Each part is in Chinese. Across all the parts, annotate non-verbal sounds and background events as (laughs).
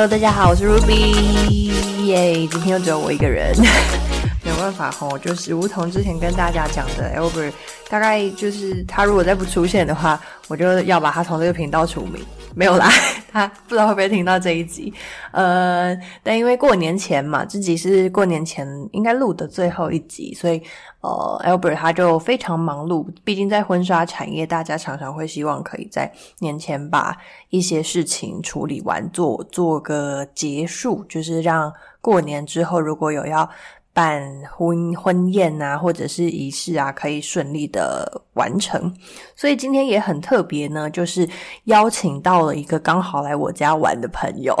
Hello，大家好，我是 Ruby，耶，今天又只有我一个人，(laughs) 没有办法吼，就是如同之前跟大家讲的，Albert 大概就是他如果再不出现的话，我就要把他从这个频道除名。没有啦，他不知道会不会听到这一集。呃，但因为过年前嘛，这集是过年前应该录的最后一集，所以呃，Albert 他就非常忙碌。毕竟在婚纱产业，大家常常会希望可以在年前把一些事情处理完，做做个结束，就是让过年之后如果有要。办婚婚宴啊，或者是仪式啊，可以顺利的完成。所以今天也很特别呢，就是邀请到了一个刚好来我家玩的朋友。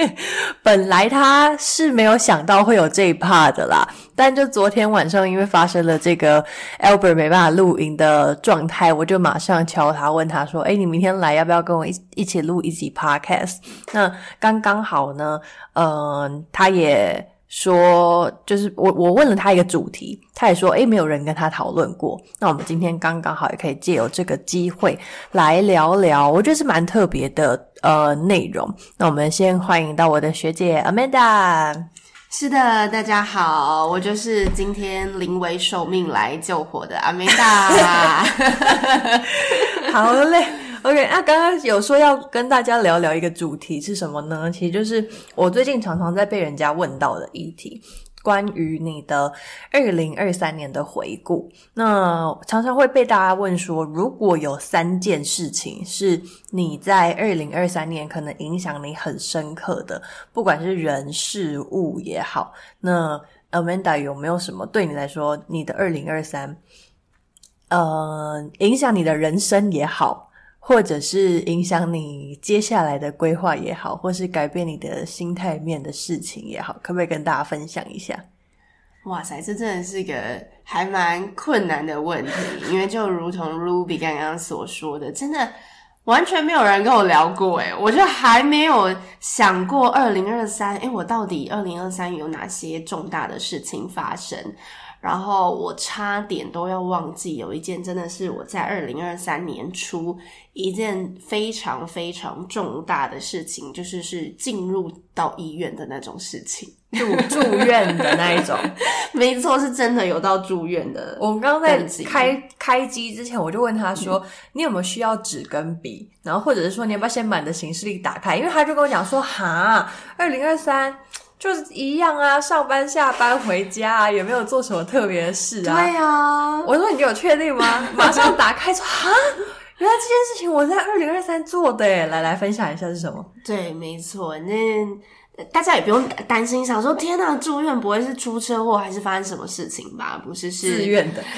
(laughs) 本来他是没有想到会有这一 part 的啦，但就昨天晚上因为发生了这个 Albert 没办法录音的状态，我就马上敲他问他说：“诶，你明天来要不要跟我一一起录一集 podcast？” 那刚刚好呢，嗯、他也。说就是我我问了他一个主题，他也说诶，没有人跟他讨论过。那我们今天刚刚好也可以借由这个机会来聊聊，我觉得是蛮特别的呃内容。那我们先欢迎到我的学姐 Amanda。是的，大家好，我就是今天临危受命来救火的 Amanda。(laughs) 好嘞。OK，那刚刚有说要跟大家聊聊一个主题是什么呢？其实就是我最近常常在被人家问到的议题，关于你的二零二三年的回顾。那常常会被大家问说，如果有三件事情是你在二零二三年可能影响你很深刻的，不管是人事物也好，那 Amanda 有没有什么对你来说，你的二零二三，呃，影响你的人生也好？或者是影响你接下来的规划也好，或是改变你的心态面的事情也好，可不可以跟大家分享一下？哇塞，这真的是一个还蛮困难的问题，因为就如同 Ruby 刚刚所说的，真的完全没有人跟我聊过诶，我就还没有想过二零二三，诶，我到底二零二三有哪些重大的事情发生？然后我差点都要忘记，有一件真的是我在二零二三年初一件非常非常重大的事情，就是是进入到医院的那种事情，住住院的那一种。(laughs) 没错，是真的有到住院的。我们刚刚在开开机之前，我就问他说：“嗯、你有没有需要纸跟笔？然后或者是说，你要不要先把你的行事历打开？”因为他就跟我讲说：“哈，二零二三。”就是一样啊，上班、下班、回家啊，也没有做什么特别的事啊。对啊，我说你有确定吗？(laughs) 马上打开说哈，原来这件事情我在二零二三做的耶，来来分享一下是什么？对，没错，那大家也不用担心，想说天哪，住院不会是出车祸还是发生什么事情吧？不是，是自愿的。(laughs)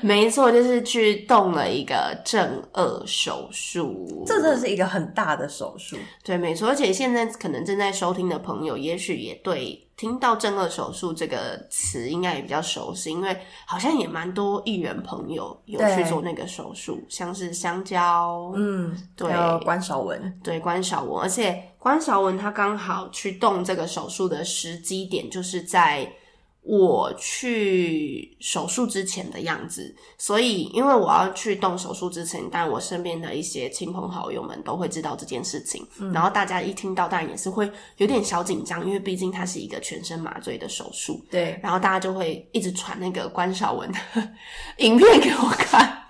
没错，就是去动了一个正颚手术，这真的是一个很大的手术。对，没错，而且现在可能正在收听的朋友，也许也对听到正颚手术这个词应该也比较熟悉，因为好像也蛮多艺人朋友有去做那个手术，像是香蕉，嗯，对，关韶文，对，关韶文，而且关韶文他刚好去动这个手术的时机点，就是在。我去手术之前的样子，所以因为我要去动手术之前，但我身边的一些亲朋好友们都会知道这件事情，嗯、然后大家一听到，当然也是会有点小紧张，因为毕竟它是一个全身麻醉的手术。对，然后大家就会一直传那个关韶文的 (laughs) 影片给我看。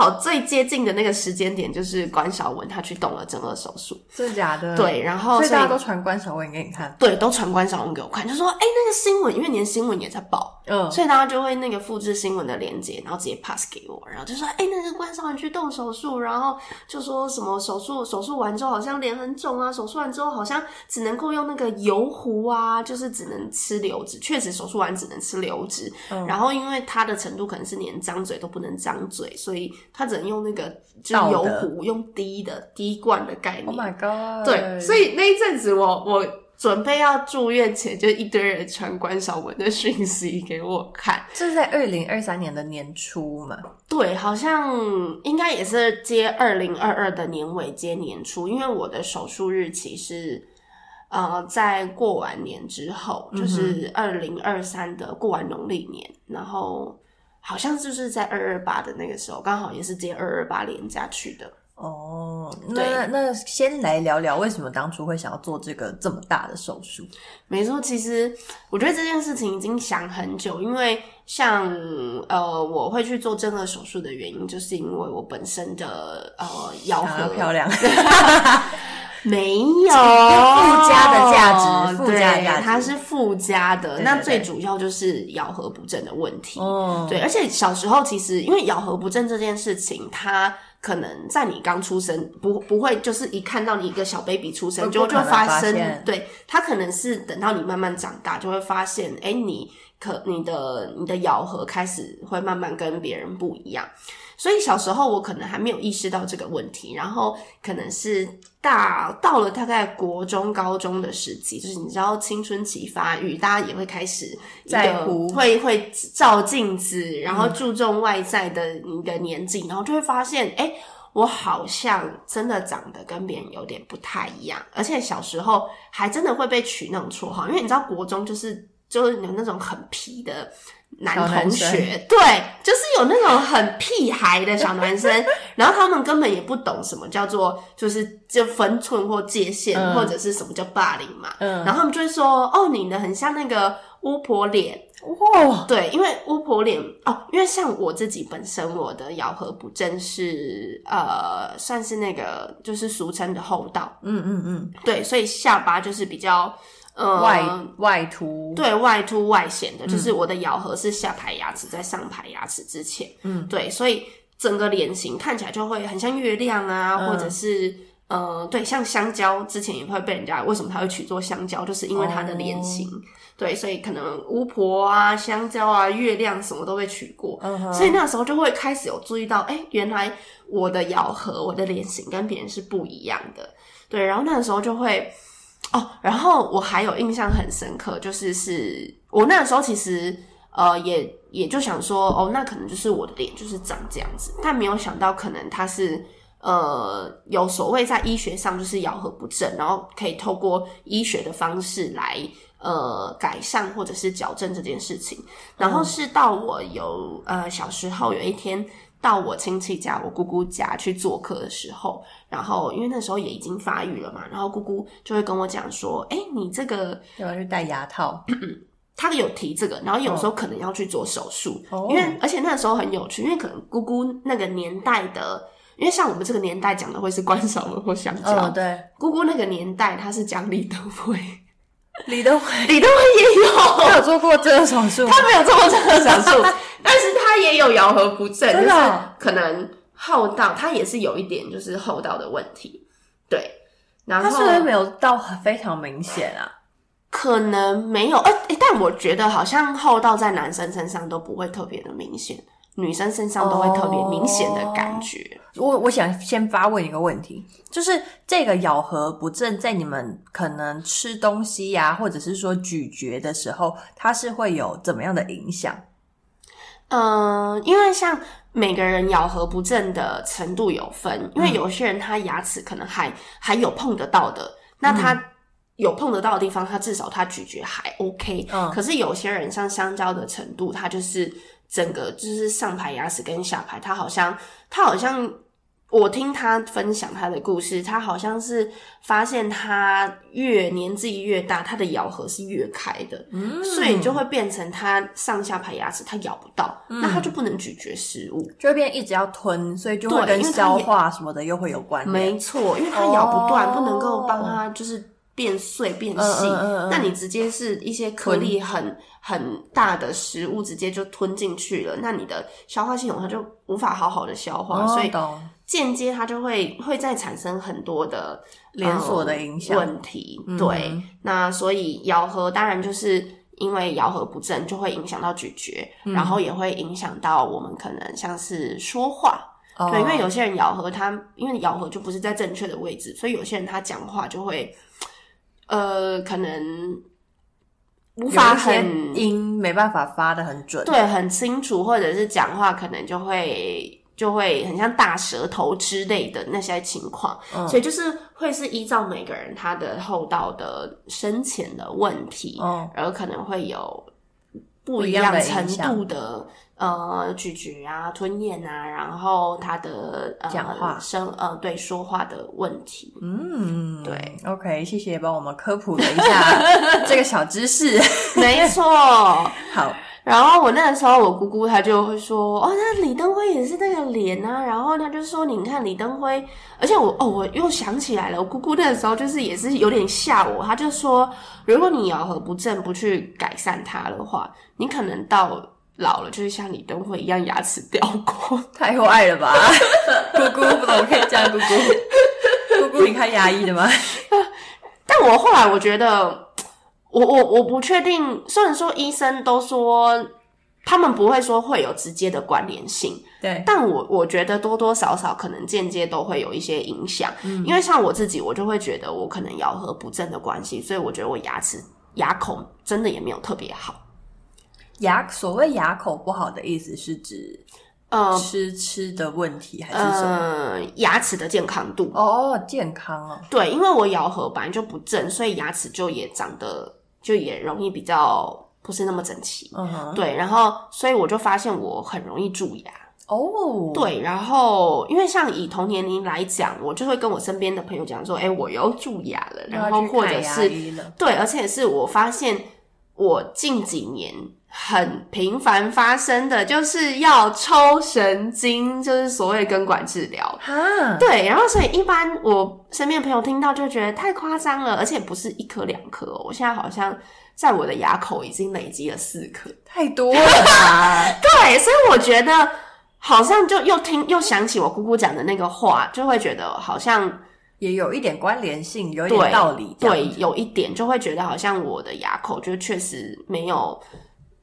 好最接近的那个时间点，就是关晓雯他去动了正顎手术，真的假的？对，然后所以大家都传关晓雯给你看，对，都传关晓雯给我看，就说哎、欸，那个新闻，因为连新闻也在报，嗯，所以大家就会那个复制新闻的链接，然后直接 pass 给我，然后就说哎、欸，那个关韶文去动手术，然后就说什么手术手术完之后好像脸很肿啊，手术完之后好像只能够用那个油壶啊，就是只能吃流质，确实手术完只能吃流质，嗯，然后因为它的程度可能是连张嘴都不能张嘴。所以他只能用那个就是油壶，用滴的滴灌的概念。Oh my god！对，所以那一阵子我我准备要住院前，就一堆人传关晓文的讯息给我看。这是在二零二三年的年初嘛？对，好像应该也是接二零二二的年尾接年初，因为我的手术日期是呃在过完年之后，就是二零二三的过完农历年，然后。好像就是在二二八的那个时候，刚好也是接二二八连假去的。哦，那那先来聊聊为什么当初会想要做这个这么大的手术？没错，其实我觉得这件事情已经想很久，因为像呃，我会去做正颌手术的原因，就是因为我本身的呃咬合漂亮。(laughs) 没有附加的价值，附加的价值，它是附加的。对对对，那最主要就是咬合不正的问题。哦，对，而且小时候其实因为咬合不正这件事情，它可能在你刚出生不不会就是一看到你一个小 baby 出生就就发生，对，它可能是等到你慢慢长大就会发现，哎，你可你的你的咬合开始会慢慢跟别人不一样。所以小时候我可能还没有意识到这个问题，然后可能是大到了大概国中、高中的时期，就是你知道青春期发育，大家也会开始在乎，会会照镜子，然后注重外在的你的年纪，嗯、然后就会发现，诶，我好像真的长得跟别人有点不太一样，而且小时候还真的会被取那种绰号，因为你知道国中就是就是有那种很皮的。男同学，对，就是有那种很屁孩的小男生，(laughs) 然后他们根本也不懂什么叫做就是就分寸或界限，嗯、或者是什么叫霸凌嘛，嗯，然后他们就会说，哦，你的很像那个巫婆脸，哇，对，因为巫婆脸，哦，因为像我自己本身我的咬合不正是呃，算是那个就是俗称的厚道，嗯嗯嗯，对，所以下巴就是比较。呃，外外凸，对，外凸外显的，就是我的咬合是下排牙齿在上排牙齿之前，嗯，对，所以整个脸型看起来就会很像月亮啊，嗯、或者是呃，对，像香蕉，之前也会被人家为什么他会取做香蕉，就是因为它的脸型，哦、对，所以可能巫婆啊、香蕉啊、月亮什么都被取过，嗯哼，所以那时候就会开始有注意到，哎，原来我的咬合、我的脸型跟别人是不一样的，对，然后那个时候就会。哦，然后我还有印象很深刻，就是是我那个时候其实呃也也就想说，哦，那可能就是我的脸就是长这样子，但没有想到可能它是呃有所谓在医学上就是咬合不正，然后可以透过医学的方式来呃改善或者是矫正这件事情。然后是到我有呃小时候有一天。到我亲戚家，我姑姑家去做客的时候，然后因为那时候也已经发育了嘛，然后姑姑就会跟我讲说：“哎，你这个要去戴牙套？” (coughs) 他有提这个，然后有时候可能要去做手术，哦、因为而且那个时候很有趣，因为可能姑姑那个年代的，因为像我们这个年代讲的会是关 (laughs) 韶文或香蕉，哦、对，姑姑那个年代她是讲李登辉，李登辉，李登辉也有，他有做过这个手术，他没有做过这个手术。(laughs) 但是他也有咬合不正，就是可能厚道，他也是有一点就是厚道的问题，对。然后他是不是没有到非常明显啊？可能没有，哎、欸、但我觉得好像厚道在男生身上都不会特别的明显，女生身上都会特别明显的感觉。哦、我我想先发问一个问题，就是这个咬合不正，在你们可能吃东西呀、啊，或者是说咀嚼的时候，它是会有怎么样的影响？嗯、呃，因为像每个人咬合不正的程度有分，因为有些人他牙齿可能还还有碰得到的，那他有碰得到的地方，他至少他咀嚼还 OK。嗯，可是有些人像香蕉的程度，他就是整个就是上排牙齿跟下排，他好像他好像。我听他分享他的故事，他好像是发现他越年纪越大，他的咬合是越开的，嗯，所以就会变成他上下排牙齿他咬不到，嗯，那他就不能咀嚼食物，就会变一直要吞，所以就会跟消化什么的又会有关系。没错，因为他咬不断，哦，不能够帮他就是变碎变细，嗯嗯嗯，那你直接是一些颗粒很很大的食物直接就吞进去了，那你的消化系统它就无法好好的消化，哦，所以。间接它就会会再产生很多的连锁的影响问题，嗯、对，那所以咬合当然就是因为咬合不正，就会影响到咀嚼，嗯、然后也会影响到我们可能像是说话，哦、对，因为有些人咬合他因为咬合就不是在正确的位置，所以有些人他讲话就会呃可能无法很音没办法发的很准，对，很清楚，或者是讲话可能就会。就会很像大舌头之类的那些情况，嗯、所以就是会是依照每个人他的厚道的深浅的问题，嗯、而可能会有不一样程度的。呃，咀嚼啊，吞咽啊，然后他的呃讲话。声呃，对说话的问题，嗯，对，OK，谢谢帮我们科普了一下这个小知识，(laughs) 没错，(laughs) 好。然后我那个时候，我姑姑她就会说，哦，那李登辉也是那个脸啊，然后她就说，你看李登辉，而且我哦，我又想起来了，我姑姑那个时候就是也是有点吓我，她就说，如果你咬合不正，不去改善它的话，你可能到。老了就是像李登辉一样牙齿掉光，(laughs) 太坏了吧？(laughs) 姑姑不怎么可以这样？姑姑，(laughs) 姑姑，你看牙医的吗？但我后来我觉得，我我我不确定。虽然说医生都说他们不会说会有直接的关联性，对，但我我觉得多多少少可能间接都会有一些影响。嗯，因为像我自己，我就会觉得我可能咬合不正的关系，所以我觉得我牙齿牙口真的也没有特别好。牙所谓牙口不好的意思是指，呃，吃吃的问题还是什么？呃，牙齿的健康度哦，健康哦。对，因为我咬合本来就不正，所以牙齿就也长得就也容易比较不是那么整齐。嗯哼，对，然后所以我就发现我很容易蛀牙。哦，对，然后因为像以同年龄来讲，我就会跟我身边的朋友讲说，哎，我又蛀牙了，然后或者是对，而且是我发现我近几年。很频繁发生的就是要抽神经，就是所谓根管治疗。哈，对，然后所以一般我身边的朋友听到就觉得太夸张了，而且不是一颗两颗哦，我现在好像在我的牙口已经累积了四颗，太多了吧？(laughs) 对，所以我觉得好像就又听又想起我姑姑讲的那个话，就会觉得好像也有一点关联性，有一点道理。对，对，有一点就会觉得好像我的牙口就确实没有。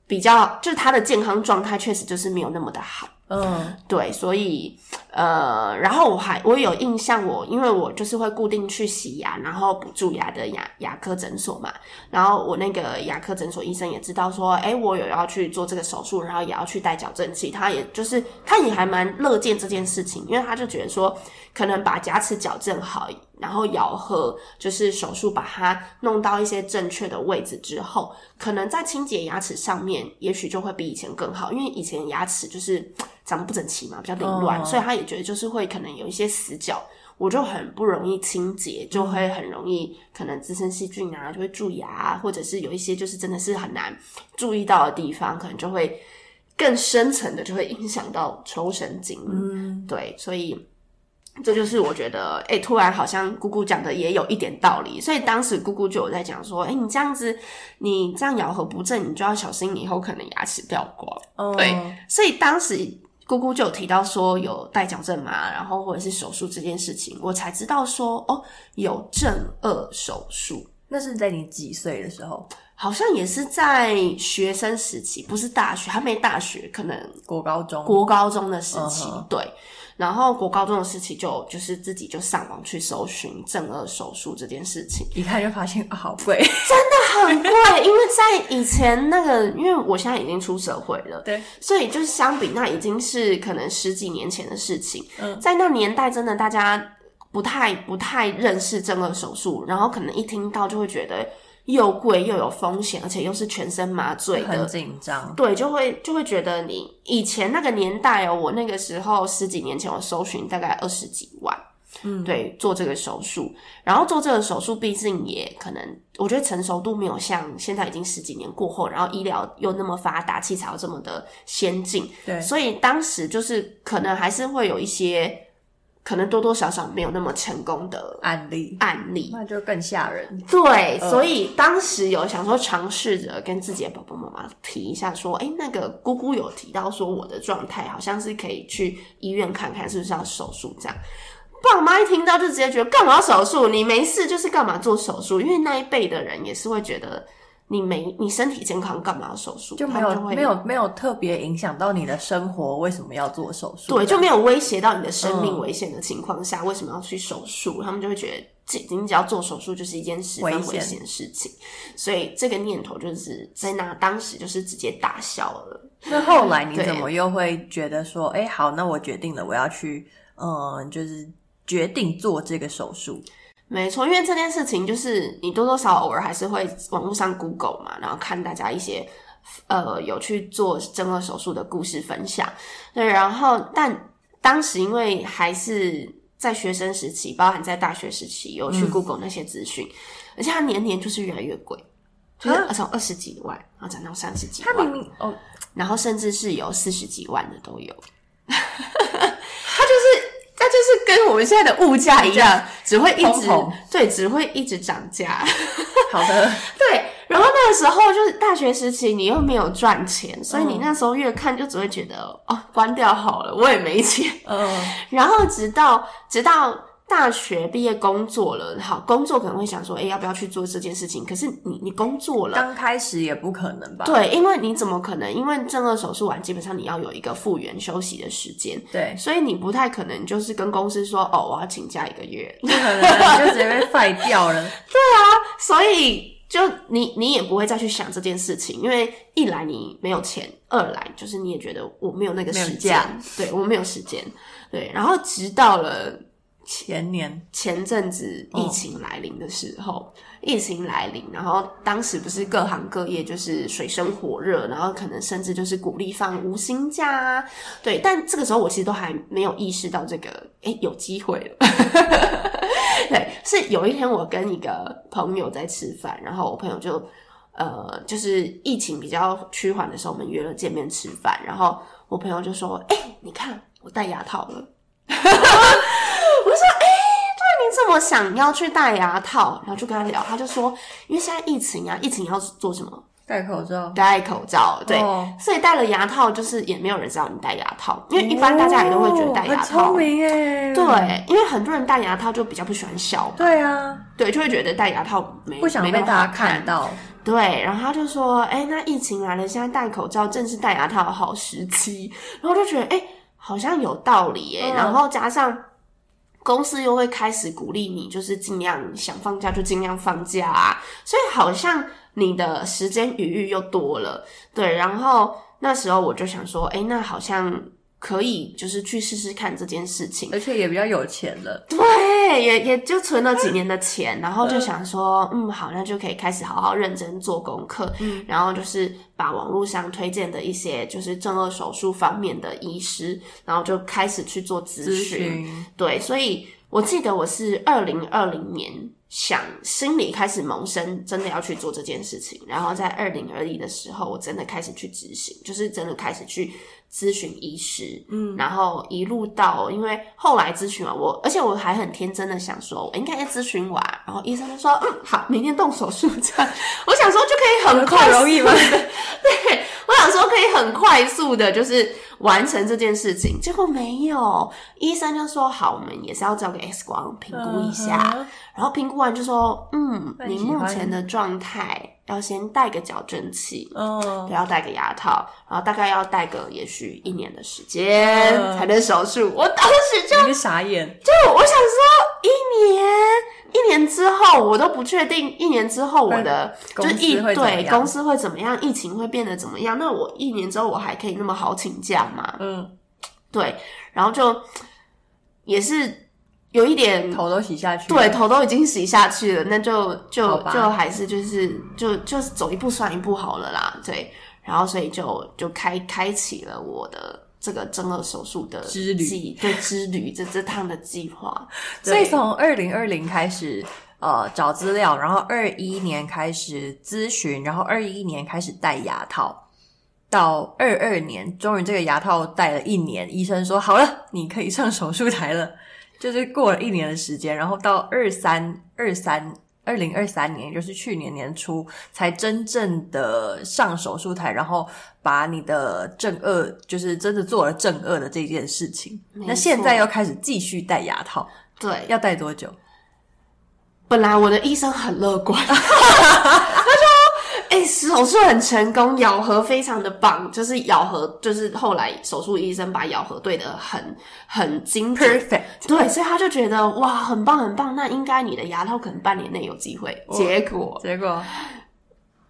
比较就是他的健康状态确实就是没有那么的好，嗯，对，所以呃，然后我还我有印象我，我因为我就是会固定去洗牙，然后补蛀牙的牙牙科诊所嘛，然后我那个牙科诊所医生也知道说，哎，我有要去做这个手术，然后也要去戴矫正器，他也就是他也还蛮乐见这件事情，因为他就觉得说，可能把牙齿矫正好。然后咬合就是手术把它弄到一些正确的位置之后，可能在清洁牙齿上面，也许就会比以前更好。因为以前牙齿就是 (tsk) 长得不整齐嘛，比较凌乱，oh. 所以他也觉得就是会可能有一些死角，我就很不容易清洁，就会很容易可能滋生细菌啊，就会蛀牙啊，或者是有一些就是真的是很难注意到的地方，可能就会更深层的就会影响到抽神经。嗯，对，所以。这就是我觉得，哎、欸，突然好像姑姑讲的也有一点道理，所以当时姑姑就有在讲说，哎、欸，你这样子，你这样咬合不正，你就要小心以后可能牙齿掉光。Oh. 对，所以当时姑姑就有提到说有戴矫正嘛，然后或者是手术这件事情，我才知道说，哦，有正颚手术。那是在你几岁的时候？好像也是在学生时期，不是大学，还没大学，可能国高中，国高中的时期，uh huh. 对。然后国高中的时期就就是自己就上网去搜寻正顎手术这件事情，一看就发现好贵，(laughs) 真的很贵。因为在以前那个，因为我现在已经出社会了，对，所以就是相比那已经是可能十几年前的事情。嗯，在那年代，真的大家不太不太认识正顎手术，然后可能一听到就会觉得。又贵又有风险，而且又是全身麻醉的，很紧张。对，就会就会觉得你以前那个年代哦，我那个时候十几年前，我搜寻大概二十几万，嗯，对，做这个手术，然后做这个手术，毕竟也可能，我觉得成熟度没有像现在已经十几年过后，然后医疗又那么发达，器材又这么的先进，对，所以当时就是可能还是会有一些。可能多多少少没有那么成功的案例，案例那就更吓人。对，呃、所以当时有想说尝试着跟自己的爸爸妈妈提一下，说，哎，那个姑姑有提到说我的状态好像是可以去医院看看是不是要手术这样。爸妈一听到就直接觉得干嘛要手术？你没事就是干嘛做手术？因为那一辈的人也是会觉得。你没你身体健康干嘛要手术？就没有就没有没有特别影响到你的生活，为什么要做手术？对，就没有威胁到你的生命危险的情况下，嗯、为什么要去手术？他们就会觉得，仅仅只要做手术就是一件十分危险的事情，所以这个念头就是在那当时就是直接打消了。那后来你怎么又会觉得说，哎对，好，那我决定了，我要去，嗯，就是决定做这个手术。没错，因为这件事情就是你多多少少偶尔还是会网络上 Google 嘛，然后看大家一些呃有去做正顎手术的故事分享。对，然后但当时因为还是在学生时期，包含在大学时期，有去 Google 那些资讯，嗯、而且它年年就是越来越贵，就是从二十几万然后涨到三十几万，它明明哦，然后甚至是有四十几万的都有。跟我们现在的物价一样，只会一直对，只会一直涨价。(laughs) 好的，(laughs) 对。然后那个时候就是大学时期，你又没有赚钱，所以你那时候越看就只会觉得哦，关掉好了，我也没钱。嗯。然后直到直到。大学毕业工作了，好，工作可能会想说，哎、欸，要不要去做这件事情？可是你你工作了，刚开始也不可能吧？对，因为你怎么可能？因为正顎手术完，基本上你要有一个复原休息的时间，对，所以你不太可能就是跟公司说，哦，我要请假一个月，不可能，你就直接被废掉了。(laughs) 对啊，所以就你你也不会再去想这件事情，因为一来你没有钱，二来就是你也觉得我没有那个时间，对，我没有时间，对，然后直到了。前年前阵子疫情来临的时候，疫情来临，然后当时不是各行各业就是水深火热，然后可能甚至就是鼓励放无薪假啊，对，但这个时候我其实都还没有意识到这个，诶，有机会了。(laughs) 对，是有一天我跟一个朋友在吃饭，然后我朋友就呃，就是疫情比较趋缓的时候，我们约了见面吃饭，然后我朋友就说：“，你看我戴牙套了。(laughs) ”我就说，哎、欸，对，你这么想要去戴牙套，然后就跟他聊，他就说，因为现在疫情啊，疫情要做什么？戴口罩。戴口罩，对，哦、所以戴了牙套，就是也没有人知道你戴牙套，因为一般大家也都会觉得戴牙套。聪明耶。对，因为很多人戴牙套就比较不喜欢笑。对啊。对，就会觉得戴牙套没不想被大家看到。对，然后他就说，哎、欸，那疫情来了，现在戴口罩正是戴牙套的好时期。然后就觉得，哎、欸，好像有道理耶。嗯、然后加上。公司又会开始鼓励你，就是尽量想放假就尽量放假啊，所以好像你的时间余裕又多了，对。然后那时候我就想说，诶，那好像。可以，就是去试试看这件事情，而且也比较有钱了。对，也也就存了几年的钱，然后就想说，嗯，好，那就可以开始好好认真做功课。嗯，然后就是把网络上推荐的一些就是正颌手术方面的医师，然后就开始去做咨询。咨询。对，所以我记得我是二零二零年想心里开始萌生，真的要去做这件事情，然后在二零二一的时候，我真的开始去执行，就是真的开始去。咨询医师，嗯，然后一路到，因为后来咨询完我，而且我还很天真的想说，我应该要咨询完，然后医生就说，嗯，好，明天动手术这样。我想说就可以很快，容易吗？(laughs) 对，我想说可以很快速的，就是完成这件事情。结果没有，医生就说，好，我们也是要交给 X 光评估一下，嗯、然后评估完就说，嗯，你目前的状态。要先戴个矫正器，嗯，不要戴个牙套，然后大概要戴个也许一年的时间才能手术。我当时就傻眼，就我想说一年，一年之后我都不确定，一年之后我的就疫对公司会怎么样，疫情会变得怎么样？那我一年之后我还可以那么好请假吗？嗯，对，然后就也是。有一点头都洗下去，对，头都已经洗下去了，那就就就还是就是就就是走一步算一步好了啦，对，然后所以就就开开启了我的这个正颌手术的之旅，对之旅这这趟的计划。所以从二零二零开始呃找资料，然后二一年开始咨询，然后二一年开始戴牙套，到二二年终于这个牙套戴了一年，医生说好了，你可以上手术台了。就是过了一年的时间，然后到二三二三二零二三年，就是去年年初，才真正的上手术台，然后把你的正颚，就是真的做了正颚的这件事情。那现在又开始继续戴牙套，对，要戴多久？本来我的医生很乐观，(laughs) (laughs) (laughs) 手术很成功，咬合非常的棒，就是咬合，就是后来手术医生把咬合对的很很精准，perfect，对，所以他就觉得哇，很棒很棒，那应该你的牙套可能半年内有机会。Oh, 结果结果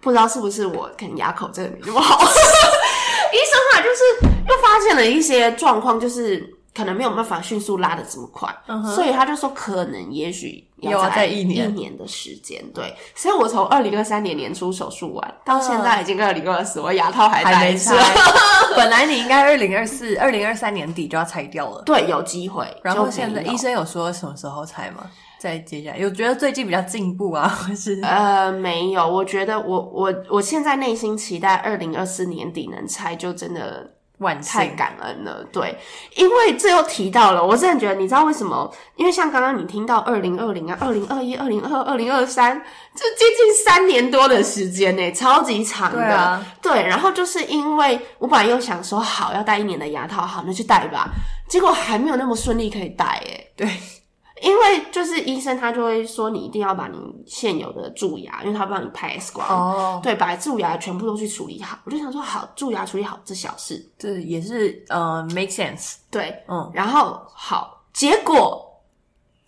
不知道是不是我可能牙口真的没那么好，(laughs) 医生啊，就是又发现了一些状况，就是。可能没有办法迅速拉的这么快，嗯、所以他就说可能也许要在一年一年的时间。对，所以我从二零二三年年初手术完到现在已经二零二四，我牙套还戴着。(laughs) 本来你应该二零二四、二零二三年底就要拆掉了。对，有机会。然后现在医生有说什么时候拆吗？再接下来有觉得最近比较进步啊，(laughs) 或是呃没有？我觉得我我我现在内心期待二零二四年底能拆，就真的。万太感恩了，对，因为这又提到了，我真的觉得，你知道为什么？因为像刚刚你听到二零二零啊、二零二一、二零二二、二零二三，这接近三年多的时间呢，超级长的。对啊，对，然后就是因为我本来又想说，好要戴一年的牙套，好那就戴吧，结果还没有那么顺利可以戴，哎，对。因为就是医生他就会说，你一定要把你现有的蛀牙，因为他不让你拍 X 光，oh. 对，把蛀牙全部都去处理好。我就想说，好，蛀牙处理好这小事，这也是呃 make sense，对，嗯，然后好，结果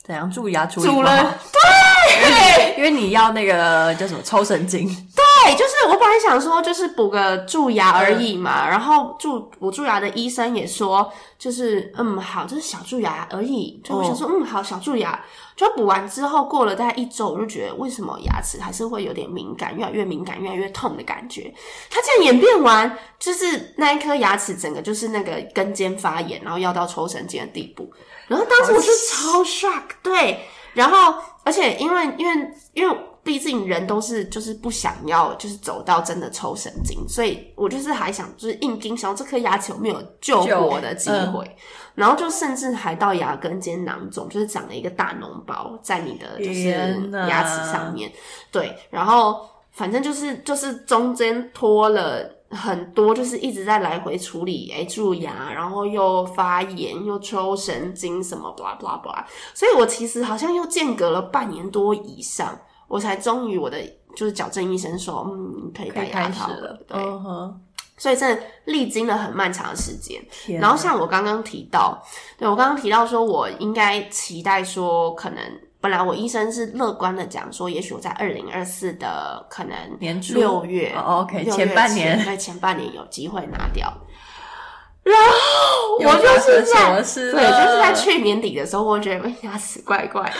怎样？蛀牙处理不好，对，因为你要那个叫什么抽神经。对，就是我本来想说，就是补个蛀牙而已嘛。嗯、然后蛀补蛀牙的医生也说，就是嗯好，就是小蛀牙而已。就我想说，哦、嗯好，小蛀牙。就补完之后，过了大概一周，我就觉得为什么牙齿还是会有点敏感，越来越敏感，越来越痛的感觉。它这样演变完，就是那一颗牙齿整个就是那个根尖发炎，然后要到抽神经的地步。然后当时我就超 shock，对。然后而且因为因为因为。毕竟人都是就是不想要就是走到真的抽神经，所以我就是还想就是硬盯想这颗牙齿有没有救活的机会，嗯、然后就甚至还到牙根尖囊肿，就是长了一个大脓包在你的就是牙齿上面，对，然后反正就是就是中间拖了很多，就是一直在来回处理诶蛀牙，然后又发炎又抽神经什么 blah blah blah，所以我其实好像又间隔了半年多以上。我才终于我的就是矫正医生说，嗯，可以戴牙套了。对，uh huh. 所以真的历经了很漫长的时间。哪然后像我刚刚提到，对，我刚刚提到说，我应该期待说，可能本来我医生是乐观的讲说，也许我在二零二四的可能年六月，OK，前半年，在前半年有机会拿掉。(laughs) 然后我就是在对，就是在去年底的时候，我觉得牙齿怪怪的。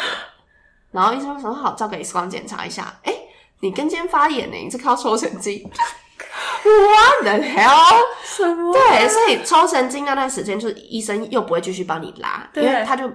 然后医生说好，照个 X 光检查一下。哎，你跟尖发炎呢？你是靠抽神经？What the hell？什么？对，所以抽神经那段时间，就是医生又不会继续帮你拉，因为他就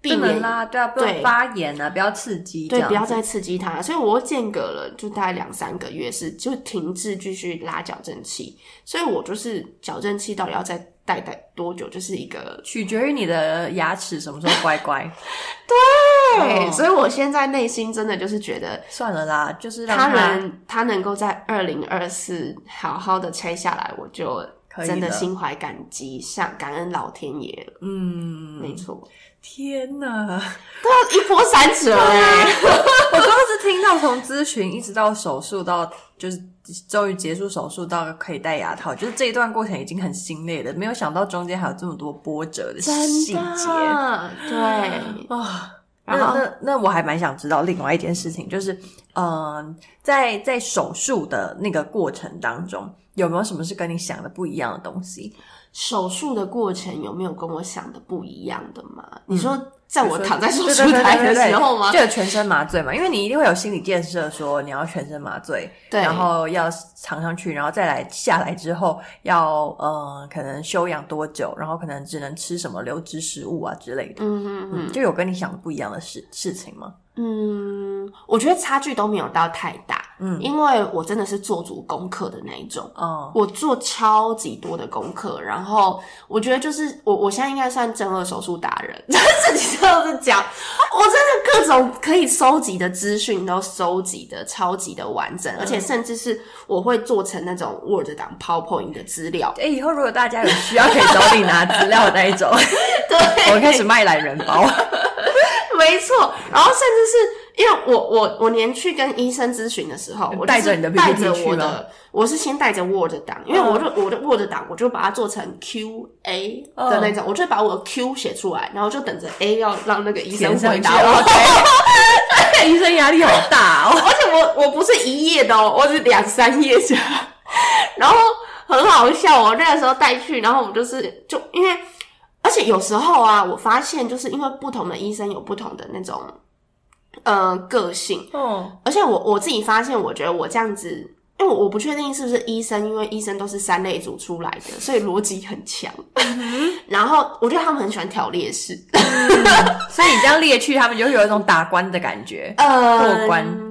避免拉，对啊，不要发炎啊，不要刺激，对，不要再刺激他。所以我间隔了就大概两三个月，是就停滞继续拉矫正器。所以我就是矫正器到底要再戴戴多久，就是一个取决于你的牙齿什么时候乖乖。(laughs) 对。哦、所以我现在内心真的就是觉得算了啦，就是让他，能他能够在二零二四好好的拆下来，我就真的心怀感激，上感恩老天爷了。嗯，没错。天哪，都要一波三折哎！我 (laughs) 刚刚是听到从咨询一直到手术到就是终于结束手术到可以戴牙套，就是这一段过程已经很心累了，没有想到中间还有这么多波折的细节。对啊。那那那我还蛮想知道另外一件事情，就是，嗯、呃，在在手术的那个过程当中，有没有什么是跟你想的不一样的东西？手术的过程有没有跟我想的不一样的吗？嗯、你说。在我躺在手术台的时候吗？就有全身麻醉嘛，因为你一定会有心理建设，说你要全身麻醉，对，然后要躺上去，然后再来下来之后要呃可能休养多久，然后可能只能吃什么流质食物啊之类的。嗯嗯嗯，就有跟你想的不一样的事事情吗？嗯，我觉得差距都没有到太大。嗯，因为我真的是做足功课的那一种。哦，我做超级多的功课，然后我觉得就是我我现在应该算正二手术达人，(laughs) 自己这样子讲，我真的各种可以收集的资讯都收集的超级的完整，而且甚至是我会做成那种 Word 档 PowerPoint 的资料。哎，以后如果大家有需要，可以找你拿资料的那一种。(laughs) 对，我开始卖懒人包。(laughs) 没错，然后甚至是因为我我我连去跟医生咨询的时候，我带着你的带着我的，我是先带着 Word 档，因为我就我的 Word 档，我就把它做成 Q A 的那种，我就把我的 Q 写出来，然后就等着 A 要让那个医生回答。我。(laughs) (laughs) 医生压力好大哦，(laughs) 而且我我不是一页的哦，我是两三页这样，然后很好笑哦，那个时候带去，然后我们就是就因为。而而且有时候啊，我发现就是因为不同的医生有不同的那种呃个性，哦，而且我我自己发现，我觉得我这样子。因为我不确定是不是医生，因为医生都是三类组出来的，所以逻辑很强。然后我觉得他们很喜欢挑劣势，(laughs) 所以你这样列去，他们就会有一种打关的感觉，(laughs) 呃，过关。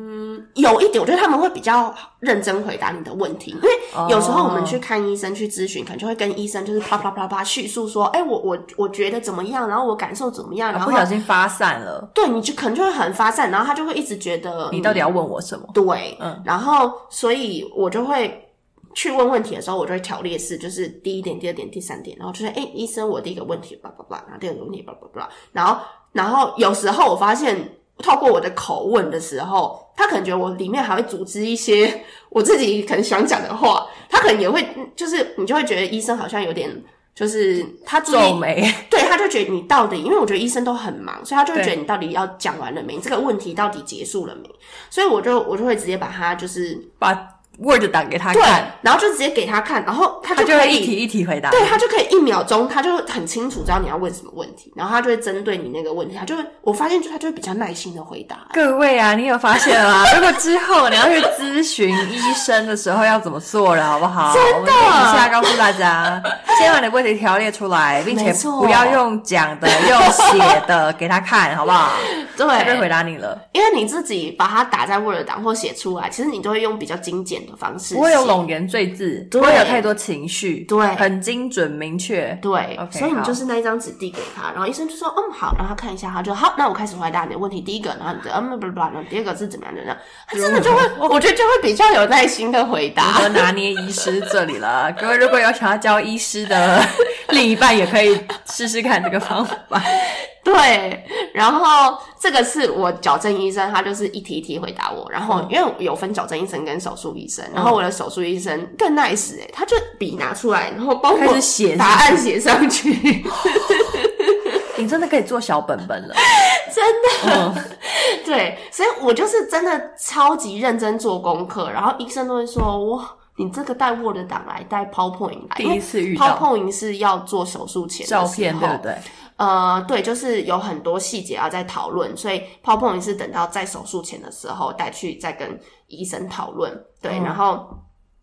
有一点，我觉得他们会比较认真回答你的问题，因为有时候我们去看医生去咨询，可能就会跟医生就是啪啪啪啪叙述说，哎、欸，我我我觉得怎么样，然后我感受怎么样，然后不小心发散了，对，你就可能就会很发散，然后他就会一直觉得你到底要问我什么？对，嗯，然后所以我就会去问问题的时候，我就会条列式，就是第一点、第二点、第三点，然后就是哎、欸，医生，我第一个问题，叭叭叭，然后第二个问题，叭叭叭，然后然后有时候我发现。透过我的口问的时候，他可能觉得我里面还会组织一些 (laughs) 我自己可能想讲的话，他可能也会，就是你就会觉得医生好像有点，就是他皱眉，(laughs) 对，他就觉得你到底，因为我觉得医生都很忙，所以他就会觉得你到底要讲完了没？这个问题到底结束了没？所以我就我就会直接把他就是把。Word 档给他看，对，然后就直接给他看，然后他就可以就一题一题回答，对，他就可以一秒钟，他就很清楚知道你要问什么问题，然后他就会针对你那个问题，他就会，我发现就他就会比较耐心的回答。各位啊，你有发现吗？(laughs) 如果之后你要去咨询医生的时候要怎么做了，好不好？真的，我们以下告诉大家，先把你的问题条列出来，并且不要用讲的，用写的给他看，好不好？对，他就回答你了，因为你自己把它打在 Word 档或写出来，其实你都会用比较精简的方式，不会有冗言赘字，不会有太多情绪，对，很精准明确，对。Okay, 所以你就是那一张纸递给他，然后医生就说：“嗯，好。”然后他看一下，他就好。那我开始回答你的问题。第一个，然后你的嗯，不不不，第二个是怎么样的呢？(laughs) 他真的就会，我觉得就会比较有耐心的回答。和拿捏医师这里了，(laughs) 各位如果有想要教医师的另一半，也可以试试看这个方法。对，然后这个是我矫正医生，他就是一题一题回答我。然后因为有分矫正医生跟手术医生，然后我的手术医生更 nice 哎、欸，他就笔拿出来，然后帮我写答案写上去。(laughs) 你真的可以做小本本了，(laughs) 真的。嗯、对，所以我就是真的超级认真做功课，然后医生都会说哇，你这个带 Word 档来，带 PowerPoint 来，第一次遇到 PowerPoint 是要做手术前的照片，对不对？呃，对，就是有很多细节要在讨论，所以 PowerPoint 是等到在手术前的时候带去再跟医生讨论。对，嗯、然后，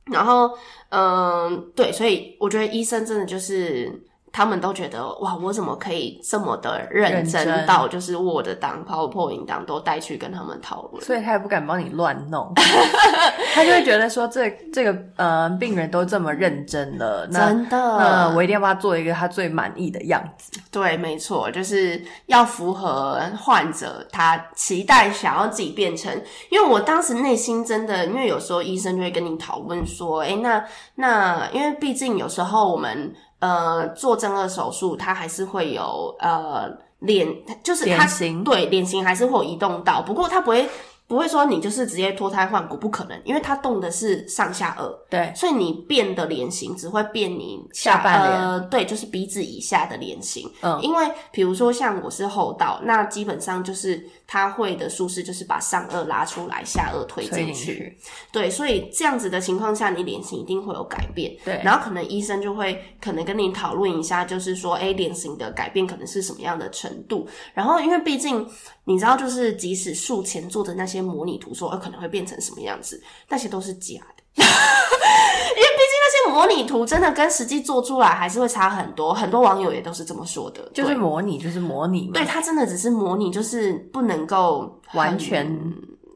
然后，嗯、呃，对，所以我觉得医生真的就是。他们都觉得哇，我怎么可以这么的认真到就是 Word 档、PowerPoint 档都带去跟他们讨论，所以他也不敢帮你乱弄，(laughs) 他就会觉得说这这个呃病人都这么认真了，那真的，那我一定要帮他做一个他最满意的样子。对，没错，就是要符合患者他期待想要自己变成，因为我当时内心真的，因为有时候医生就会跟你讨论说，哎，那那因为毕竟有时候我们。呃，做正颚手术，它还是会有呃脸，就是它脸型，对，脸型还是会有移动到，不过它不会。不会说你就是直接脱胎换骨，不可能，因为它动的是上下颚，对，所以你变的脸型只会变你下，下半脸，呃，对，就是鼻子以下的脸型。嗯，因为比如说像我是后道，那基本上就是他会的术式就是把上颚拉出来，下颚推进去，去，对，所以这样子的情况下，你脸型一定会有改变。对，然后可能医生就会可能跟你讨论一下，就是说，诶，脸型的改变可能是什么样的程度？然后因为毕竟。你知道，就是即使术前做的那些模拟图，说有可能会变成什么样子，那些都是假的，(laughs) 因为毕竟那些模拟图真的跟实际做出来还是会差很多。很多网友也都是这么说的，就是模拟，就是模拟嘛。对，它真的只是模拟，就是不能够完全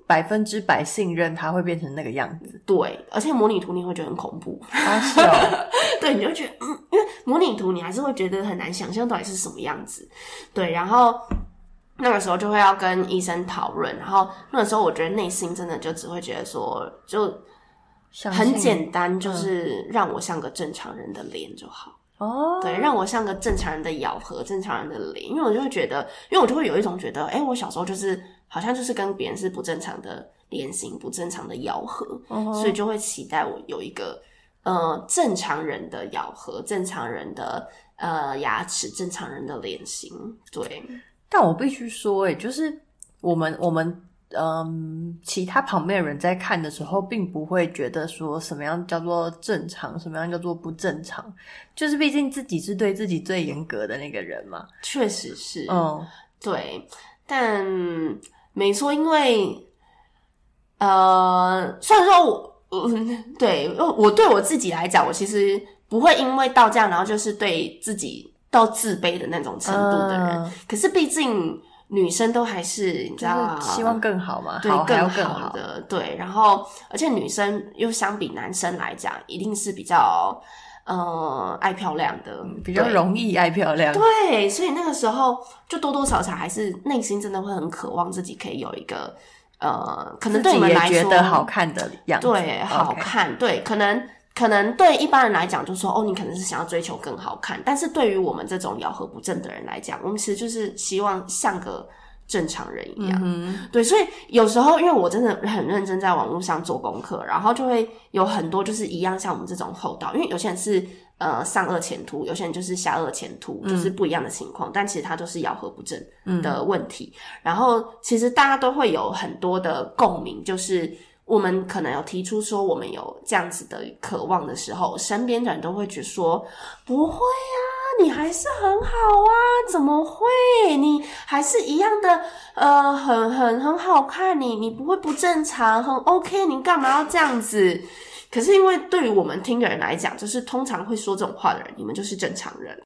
百分之百信任它会变成那个样子。对，而且模拟图你会觉得很恐怖，啊是哦，(laughs) 对，你就觉得嗯，因为模拟图你还是会觉得很难想象到底是什么样子。对，然后。那个时候就会要跟医生讨论，然后那个时候我觉得内心真的就只会觉得说，就很简单，就是让我像个正常人的脸就好。哦，对，让我像个正常人的咬合，正常人的脸，因为我就会觉得，因为我就会有一种觉得，哎，我小时候就是好像就是跟别人是不正常的脸型，不正常的咬合，哦，所以就会期待我有一个呃正常人的咬合，正常人的呃牙齿，正常人的脸型，对。但我必须说，诶就是我们我们嗯，其他旁边的人在看的时候，并不会觉得说什么样叫做正常，什么样叫做不正常。就是毕竟自己是对自己最严格的那个人嘛。确实是，嗯，对。但没错，因为呃，虽然说我，嗯，对，我对我自己来讲，我其实不会因为到这样，然后就是对自己到自卑的那种程度的人。嗯、可是毕竟。女生都还是你知道，希望更好嘛？对，好更好的，对。然后，而且女生又相比男生来讲，一定是比较呃爱漂亮的，比较容易爱漂亮。对，所以那个时候就多多少少还是内心真的会很渴望自己可以有一个呃，可能对你们来说觉得好看的样子，对，好看.对，可能。可能对一般人来讲，就说哦，你可能是想要追求更好看。但是对于我们这种咬合不正的人来讲，我们其实就是希望像个正常人一样。嗯、对，所以有时候因为我真的很认真在网络上做功课，然后就会有很多就是一样像我们这种厚道，因为有些人是呃上颚前凸，有些人就是下颚前凸，就是不一样的情况。嗯、但其实它都是咬合不正的问题。嗯、然后其实大家都会有很多的共鸣，就是。我们可能有提出说，我们有这样子的渴望的时候，身边的人都会觉得说：“不会啊，你还是很好啊，怎么会？你还是一样的，呃，很很很好看，你你不会不正常，很 OK，你干嘛要这样子？”可是因为对于我们听的人来讲，就是通常会说这种话的人，你们就是正常人。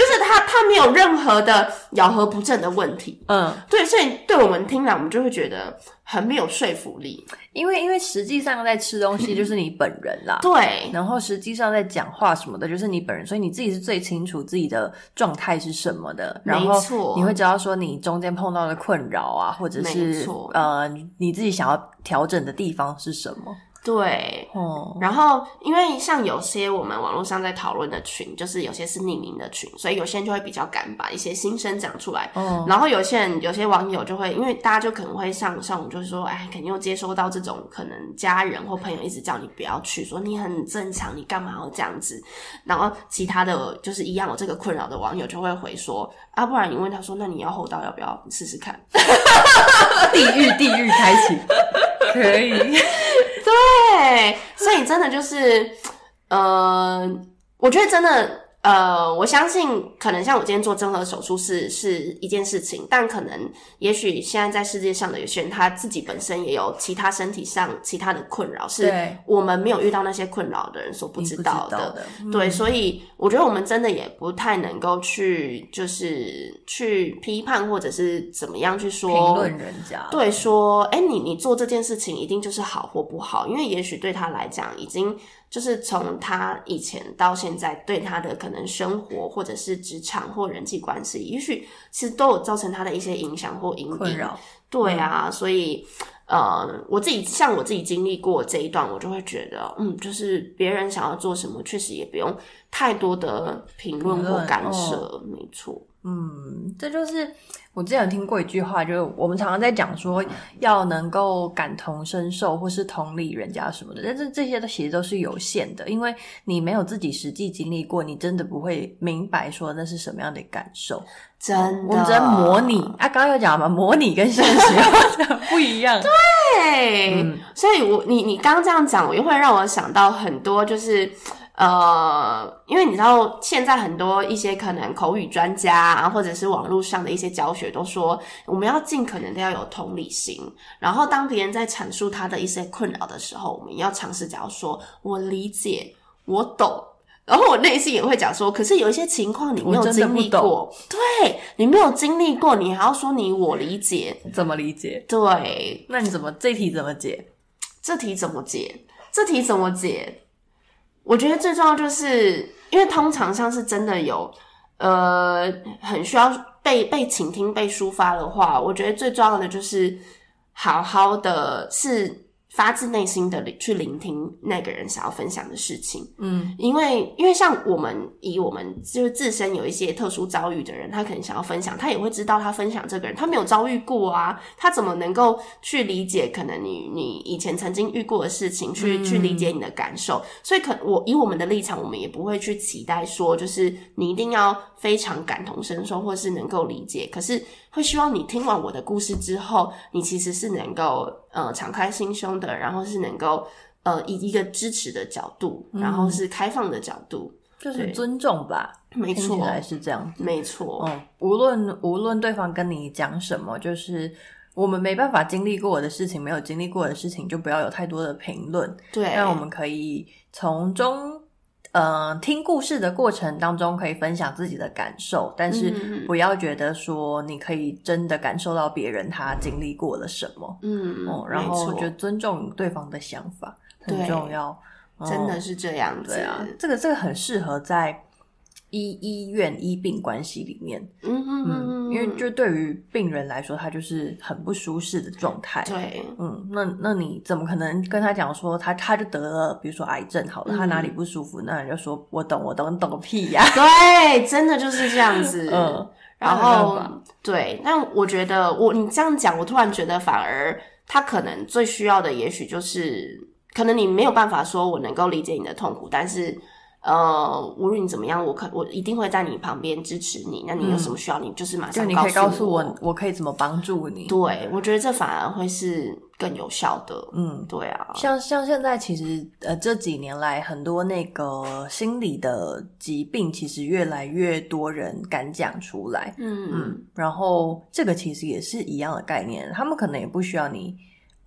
就是他，他没有任何的咬合不正的问题。嗯，对，所以对我们听来，我们就会觉得很没有说服力。因为，因为实际上在吃东西就是你本人啦。对，然后实际上在讲话什么的，就是你本人，所以你自己是最清楚自己的状态是什么的。然后，你会知道说你中间碰到的困扰啊，或者是呃，你自己想要调整的地方是什么。对，哦，然后因为像有些我们网络上在讨论的群，就是有些是匿名的群，所以有些人就会比较敢把一些心声讲出来。哦，然后有些人，有些网友就会，因为大家就可能会上上午就是说，哎，肯定又接收到这种可能家人或朋友一直叫你不要去，说你很正常，你干嘛要这样子？然后其他的就是一样有这个困扰的网友就会回说，啊，不然你问他说，那你要厚道要不要试试看？地狱地狱开启，可以。(laughs) 真的就是，呃，我觉得真的。呃，我相信可能像我今天做正颌手术是是一件事情，但可能也许现在在世界上的有些人他自己本身也有其他身体上其他的困扰，是我们没有遇到那些困扰的人所不知道的。道的嗯、对，所以我觉得我们真的也不太能够去就是去批判或者是怎么样去说评论人家。对，说哎，你你做这件事情一定就是好或不好，因为也许对他来讲已经。就是从他以前到现在，对他的可能生活，或者是职场或人际关系，也许其实都有造成他的一些影响或阴影。困扰。对啊，嗯、所以呃，我自己像我自己经历过这一段，我就会觉得，嗯，就是别人想要做什么，确实也不用太多的评论或干涉，哦、没错。嗯，这就是我之前有听过一句话，就是我们常常在讲说要能够感同身受或是同理人家什么的，但是这些都其实都是有限的，因为你没有自己实际经历过，你真的不会明白说那是什么样的感受。真的，我们只能模拟啊，刚刚有讲嘛，模拟跟现实不一样。(laughs) 对，嗯、所以我你你刚刚这样讲，我又会让我想到很多，就是。呃，因为你知道，现在很多一些可能口语专家啊，或者是网络上的一些教学都说，我们要尽可能的要有同理心。然后，当别人在阐述他的一些困扰的时候，我们要尝试讲说“我理解，我懂”。然后我内心也会讲说，可是有一些情况你没有经历过，对，你没有经历过，你还要说你我理解，怎么理解？对，那你怎么这题怎么解？这题怎么解？这题怎么解？我觉得最重要就是，因为通常像是真的有，呃，很需要被被倾听、被抒发的话，我觉得最重要的就是好好的是发自内心的去聆听那个人想要分享的事情，嗯，因为因为像我们以我们就是自身有一些特殊遭遇的人，他可能想要分享，他也会知道他分享这个人他没有遭遇过啊，他怎么能够去理解可能你你以前曾经遇过的事情，去、嗯、去理解你的感受，所以可我以我们的立场，我们也不会去期待说，就是你一定要非常感同身受，或是能够理解，可是。会希望你听完我的故事之后，你其实是能够呃敞开心胸的，然后是能够呃以一个支持的角度，然后是开放的角度，嗯、就是尊重吧。没错，听起来是这样子。没错，嗯，无论无论对方跟你讲什么，就是我们没办法经历过的事情，没有经历过的事情，就不要有太多的评论。对，那我们可以从中。呃，听故事的过程当中可以分享自己的感受，但是不要觉得说你可以真的感受到别人他经历过了什么。嗯，哦，然后我觉得尊重对方的想法很重要，真的是这样子。对啊，这个这个很适合在。医医院医病关系里面，嗯嗯嗯，因为就对于病人来说，他就是很不舒适的状态。对，嗯，那那你怎么可能跟他讲说他他就得了，比如说癌症好了，嗯、他哪里不舒服，那你就说我懂我懂，你懂个屁呀、啊！(laughs) 对，真的就是这样子。嗯，然后对，但我觉得我你这样讲，我突然觉得反而他可能最需要的，也许就是可能你没有办法说我能够理解你的痛苦，但是。呃，无论你怎么样，我可我一定会在你旁边支持你。那你有什么需要，嗯、你就是马上告诉我。你可以告诉我，我可以怎么帮助你？对，我觉得这反而会是更有效的。嗯，对啊。像像现在其实呃这几年来，很多那个心理的疾病，其实越来越多人敢讲出来。嗯嗯。然后这个其实也是一样的概念，他们可能也不需要你。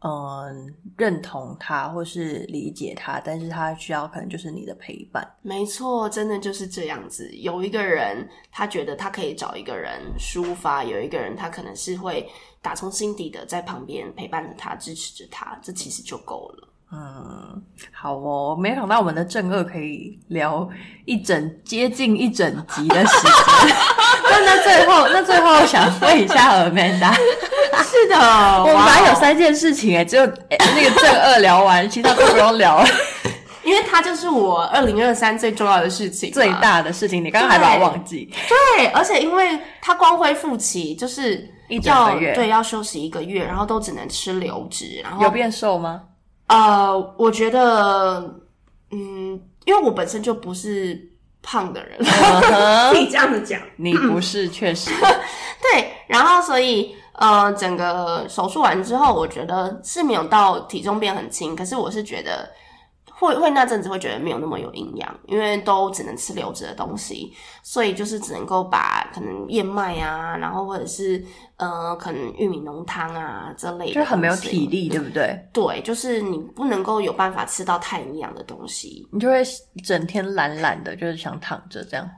嗯，认同他或是理解他，但是他需要可能就是你的陪伴。没错，真的就是这样子。有一个人，他觉得他可以找一个人抒发；有一个人，他可能是会打从心底的在旁边陪伴着他、支持着他，这其实就够了。嗯，好哦，没想到我们的正二可以聊一整接近一整集的时间。(laughs) 那那最后，那最后想问一下 Amanda。(laughs) 是的，有三件事情诶，只有那个正二聊完，其他都不用聊了，(laughs) 因为它就是我二零二三最重要的事情，最大的事情。你刚刚还把它忘记，对，而且因为它光恢复期就是一整个月，对，要休息一个月，然后都只能吃流质，然后有变瘦吗？呃，我觉得，嗯，因为我本身就不是胖的人，可以 (laughs) 这样子讲，你不是，确实，(laughs) 对，然后所以。呃，整个手术完之后，我觉得是没有到体重变很轻，可是我是觉得会会那阵子会觉得没有那么有营养，因为都只能吃流质的东西，所以就是只能够把可能燕麦啊，然后或者是呃可能玉米浓汤啊这类的，就很没有体力，对不对？对，就是你不能够有办法吃到太营养的东西，你就会整天懒懒的，就是想躺着这样，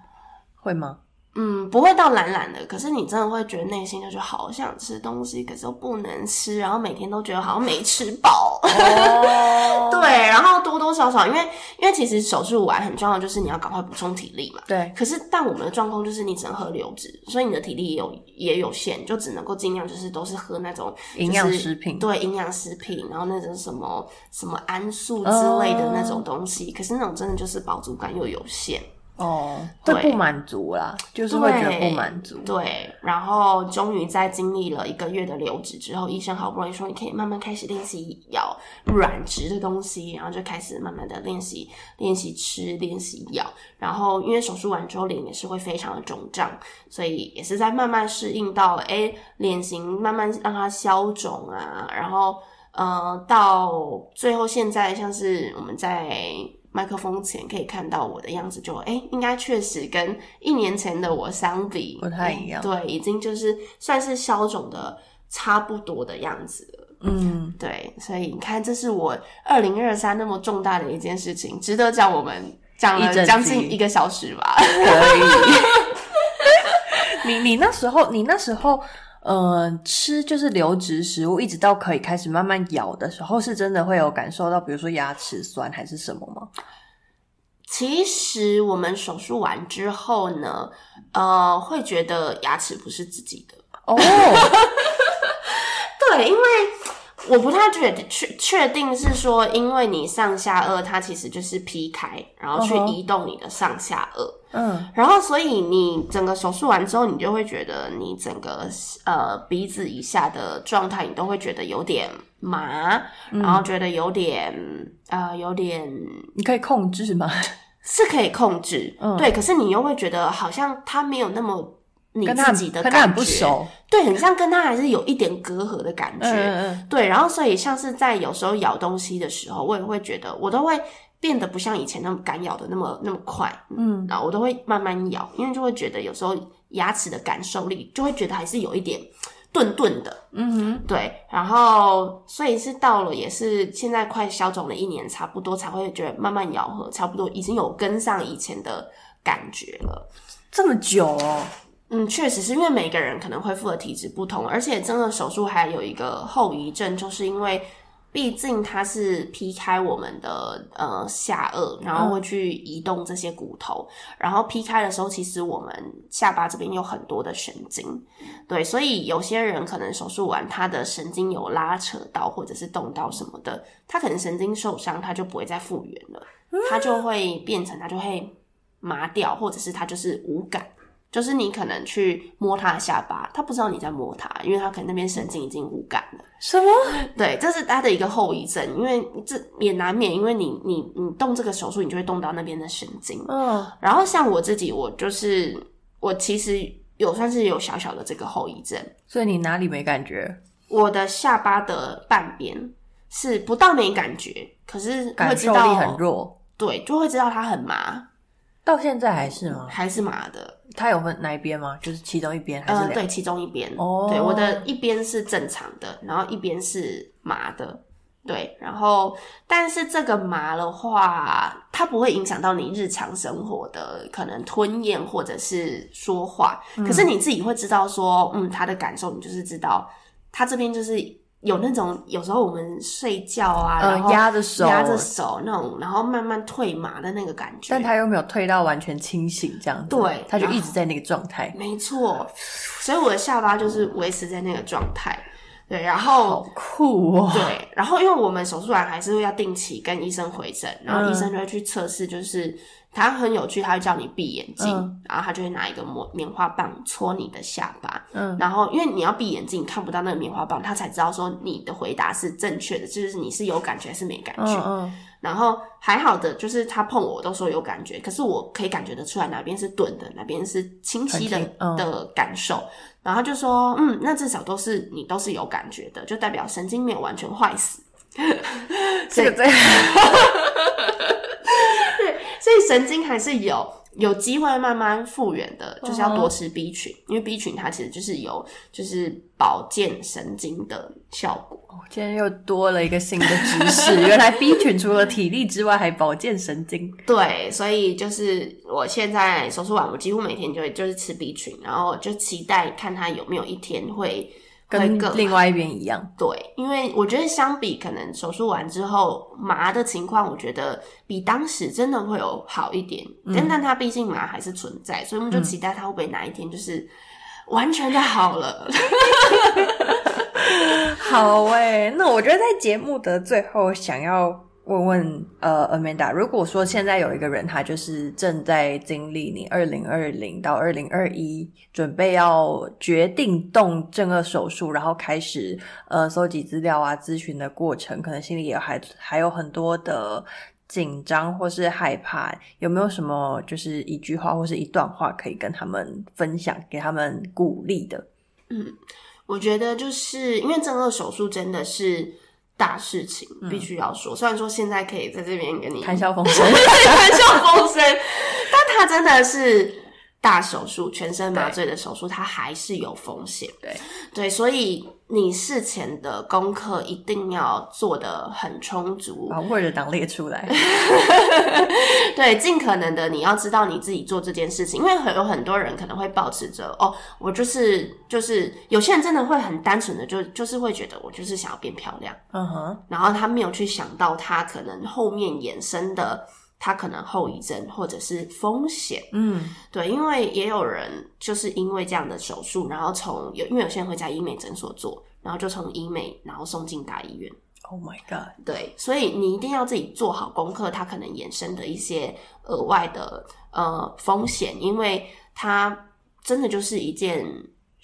会吗？嗯，不会到懒懒的，可是你真的会觉得内心就是好想吃东西，可是又不能吃，然后每天都觉得好像没吃饱。哦，(laughs) 对，然后多多少少，因为因为其实手术完很重要，就是你要赶快补充体力嘛。对。可是但我们的状况就是你只能喝流质，所以你的体力也有也有限，就只能够尽量就是都是喝那种营养食品。对，营养食品，然后那种什么什么安素之类的那种东西，可是那种真的就是饱足感又有限。哦，对，不满足啦，就是会觉得不满足。对，然后终于在经历了一个月的流质之后，医生好不容易说你可以慢慢开始练习咬软质的东西，然后就开始慢慢的练习练习吃，练习咬。然后因为手术完之后脸也是会非常的肿胀，所以也是在慢慢适应到，诶，脸型慢慢让它消肿啊，然后呃，到最后现在像是我们在。麦克风前可以看到我的样子就，就、欸、诶应该确实跟一年前的我相比不太一样。对，已经就是算是消肿的差不多的样子了。嗯，对，所以你看，这是我二零二三那么重大的一件事情，值得讲我们讲了将近一个小时吧？可以。(laughs) 你你那时候，你那时候。呃，吃就是流质食物，一直到可以开始慢慢咬的时候，是真的会有感受到，比如说牙齿酸还是什么吗？其实我们手术完之后呢，呃，会觉得牙齿不是自己的哦。(laughs) 对，因为我不太确确确定是说，因为你上下颚它其实就是劈开，然后去移动你的上下颚，嗯，然后所以你整个手术完之后，你就会觉得你整个呃鼻子以下的状态，你都会觉得有点麻，嗯、然后觉得有点呃有点，你可以控制吗？(laughs) 是可以控制，嗯，对，可是你又会觉得好像它没有那么。你自己的感觉，很不熟，对，很像跟他还是有一点隔阂的感觉，对。然后，所以像是在有时候咬东西的时候，我也会觉得，我都会变得不像以前那么敢咬的那么那么快，嗯，然后我都会慢慢咬，因为就会觉得有时候牙齿的感受力就会觉得还是有一点钝钝的，嗯哼，对。然后，所以是到了也是现在快消肿了一年，差不多才会觉得慢慢咬合，差不多已经有跟上以前的感觉了，这么久哦。嗯，确实是因为每个人可能恢复的体质不同，而且真的手术还有一个后遗症，就是因为毕竟它是劈开我们的呃下颚，然后会去移动这些骨头，嗯、然后劈开的时候，其实我们下巴这边有很多的神经，对，所以有些人可能手术完，他的神经有拉扯到或者是动到什么的，他可能神经受伤，他就不会再复原了，他就会变成他就会麻掉，或者是他就是无感。就是你可能去摸他的下巴，他不知道你在摸他，因为他可能那边神经已经无感了。什么？对，这是他的一个后遗症，因为这也难免，因为你你你动这个手术，你就会动到那边的神经。嗯。然后像我自己，我就是我其实有算是有小小的这个后遗症。所以你哪里没感觉？我的下巴的半边是不到没感觉，可是会知道感受力很弱。对，就会知道它很麻。到现在还是吗？还是麻的。它有分哪一边吗？就是其中一边还是两边？呃，对，其中一边。哦，对，我的一边是正常的，然后一边是麻的。对，然后但是这个麻的话，它不会影响到你日常生活的可能吞咽或者是说话。嗯。可是你自己会知道说，嗯，他的感受，你就是知道，他这边就是。有那种有时候我们睡觉啊，然后压着手。压着手那种，然后慢慢退麻的那个感觉，但他又没有退到完全清醒这样子，对，他就一直在那个状态，没错，所以我的下巴就是维持在那个状态，对，然后好酷哦，对，然后因为我们手术完还是会要定期跟医生回诊，然后医生就会去测试，就是。他很有趣，他会叫你闭眼睛，嗯，然后他就会拿一个棉棉花棒戳你的下巴，嗯，然后因为你要闭眼睛，你看不到那个棉花棒，他才知道说你的回答是正确的，就是你是有感觉还是没感觉。嗯，嗯，然后还好的就是他碰我都说有感觉，可是我可以感觉得出来哪边是钝的，哪边是清晰的，嗯，的感受。然后就说，嗯，那至少都是你都是有感觉的，就代表神经没有完全坏死。这个这样。(laughs) 所以神经还是有有机会慢慢复原的，就是要多吃 B 群，因为 B 群它其实就是有就是保健神经的效果。今天又多了一个新的知识，原来 B 群除了体力之外还保健神经。(laughs) 对，所以就是我现在手术完，我几乎每天就会就是吃 B 群，然后就期待看它有没有一天会。跟另外一边一样，对，因为我觉得相比可能手术完之后麻的情况，我觉得比当时真的会有好一点，嗯、但但它毕竟麻还是存在，所以我们就期待它会不会哪一天就是完全的好了。(laughs) 好诶、欸，那我觉得在节目的最后想要。问问呃，Amanda，如果说现在有一个人，他就是正在经历你二零二零到二零二一，准备要决定动正顎手术，然后开始呃搜集资料啊、咨询的过程，可能心里也还还有很多的紧张或是害怕，有没有什么就是一句话或是一段话可以跟他们分享，给他们鼓励的？嗯，我觉得就是因为正顎手术真的是。大事情必须要说，嗯，虽然说现在可以在这边跟你谈笑风生，(laughs) 谈笑风生，但他真的是大手术，全身麻醉的手术，它还是有风险。对对，所以。你事前的功课一定要做得很充足，把 Word 档列出来。(laughs) 对，尽可能的你要知道你自己做这件事情，因为很有很多人可能会保持着哦，我就是就是有些人真的会很单纯的就就是会觉得我就是想要变漂亮，嗯哼，然后他没有去想到他可能后面衍生的。他可能后遗症或者是风险，嗯，对，因为也有人就是因为这样的手术，然后从有因为有些人会在医美诊所做，然后就从医美然后送进大医院。Oh my god！对，所以你一定要自己做好功课，它可能衍生的一些额外的呃风险，因为它真的就是一件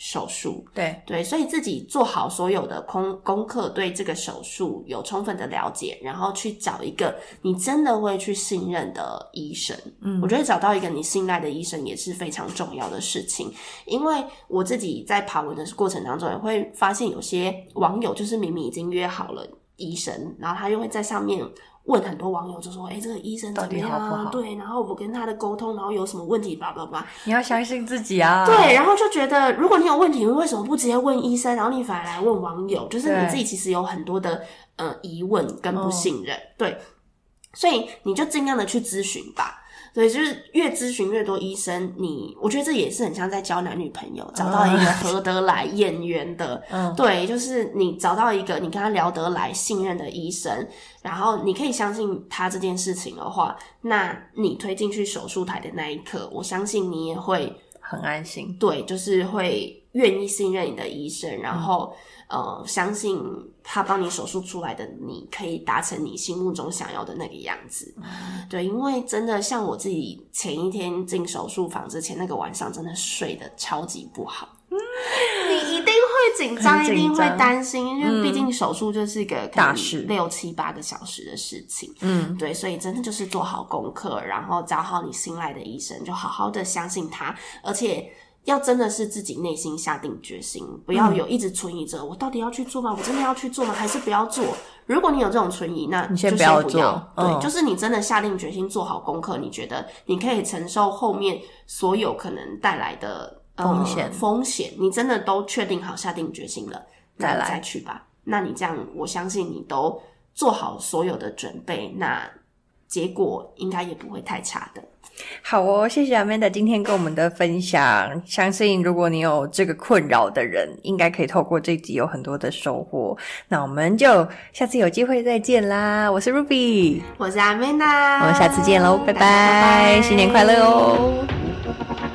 手术。对对，所以自己做好所有的功功课，对这个手术有充分的了解，然后去找一个你真的会去信任的医生。嗯，我觉得找到一个你信赖的医生也是非常重要的事情，因为我自己在爬文的过程当中也会发现，有些网友就是明明已经约好了。医生，然后他又会在上面问很多网友，就说：“哎、欸，这个医生怎么样？好好对，然后我跟他的沟通，然后有什么问题？叭叭叭。”你要相信自己啊！对，然后就觉得，如果你有问题，你为什么不直接问医生，然后你反而来问网友？就是你自己其实有很多的呃疑问跟不信任，哦、对，所以你就尽量的去咨询吧。对，就是越咨询越多医生，你我觉得这也是很像在交男女朋友，找到一个合得来、眼缘的。嗯，(laughs) 对，就是你找到一个你跟他聊得来、信任的医生，然后你可以相信他这件事情的话，那你推进去手术台的那一刻，我相信你也会很安心。对，就是会愿意信任你的医生，然后。呃，相信他帮你手术出来的，你可以达成你心目中想要的那个样子。嗯、对，因为真的像我自己前一天进手术房之前那个晚上，真的睡得超级不好。嗯、你一定会紧张，一定会担心，因为毕竟手术就是一个大事，六七八个小时的事情。嗯，对，所以真的就是做好功课，然后找好你信赖的医生，就好好的相信他，而且。要真的是自己内心下定决心，不要有一直存疑着，嗯、我到底要去做吗？我真的要去做吗？还是不要做？如果你有这种存疑，那就先不要。做。对，嗯、就是你真的下定决心做好功课，你觉得你可以承受后面所有可能带来的风险、呃、风险，你真的都确定好下定决心了，再来再去吧。那你这样，我相信你都做好所有的准备，那结果应该也不会太差的。好哦，谢谢 Amanda 今天跟我们的分享。相信如果你有这个困扰的人，应该可以透过这集有很多的收获。那我们就下次有机会再见啦！我是 Ruby，我是 Amanda，我们下次见喽，拜拜，拜拜，新年快乐哦！(laughs)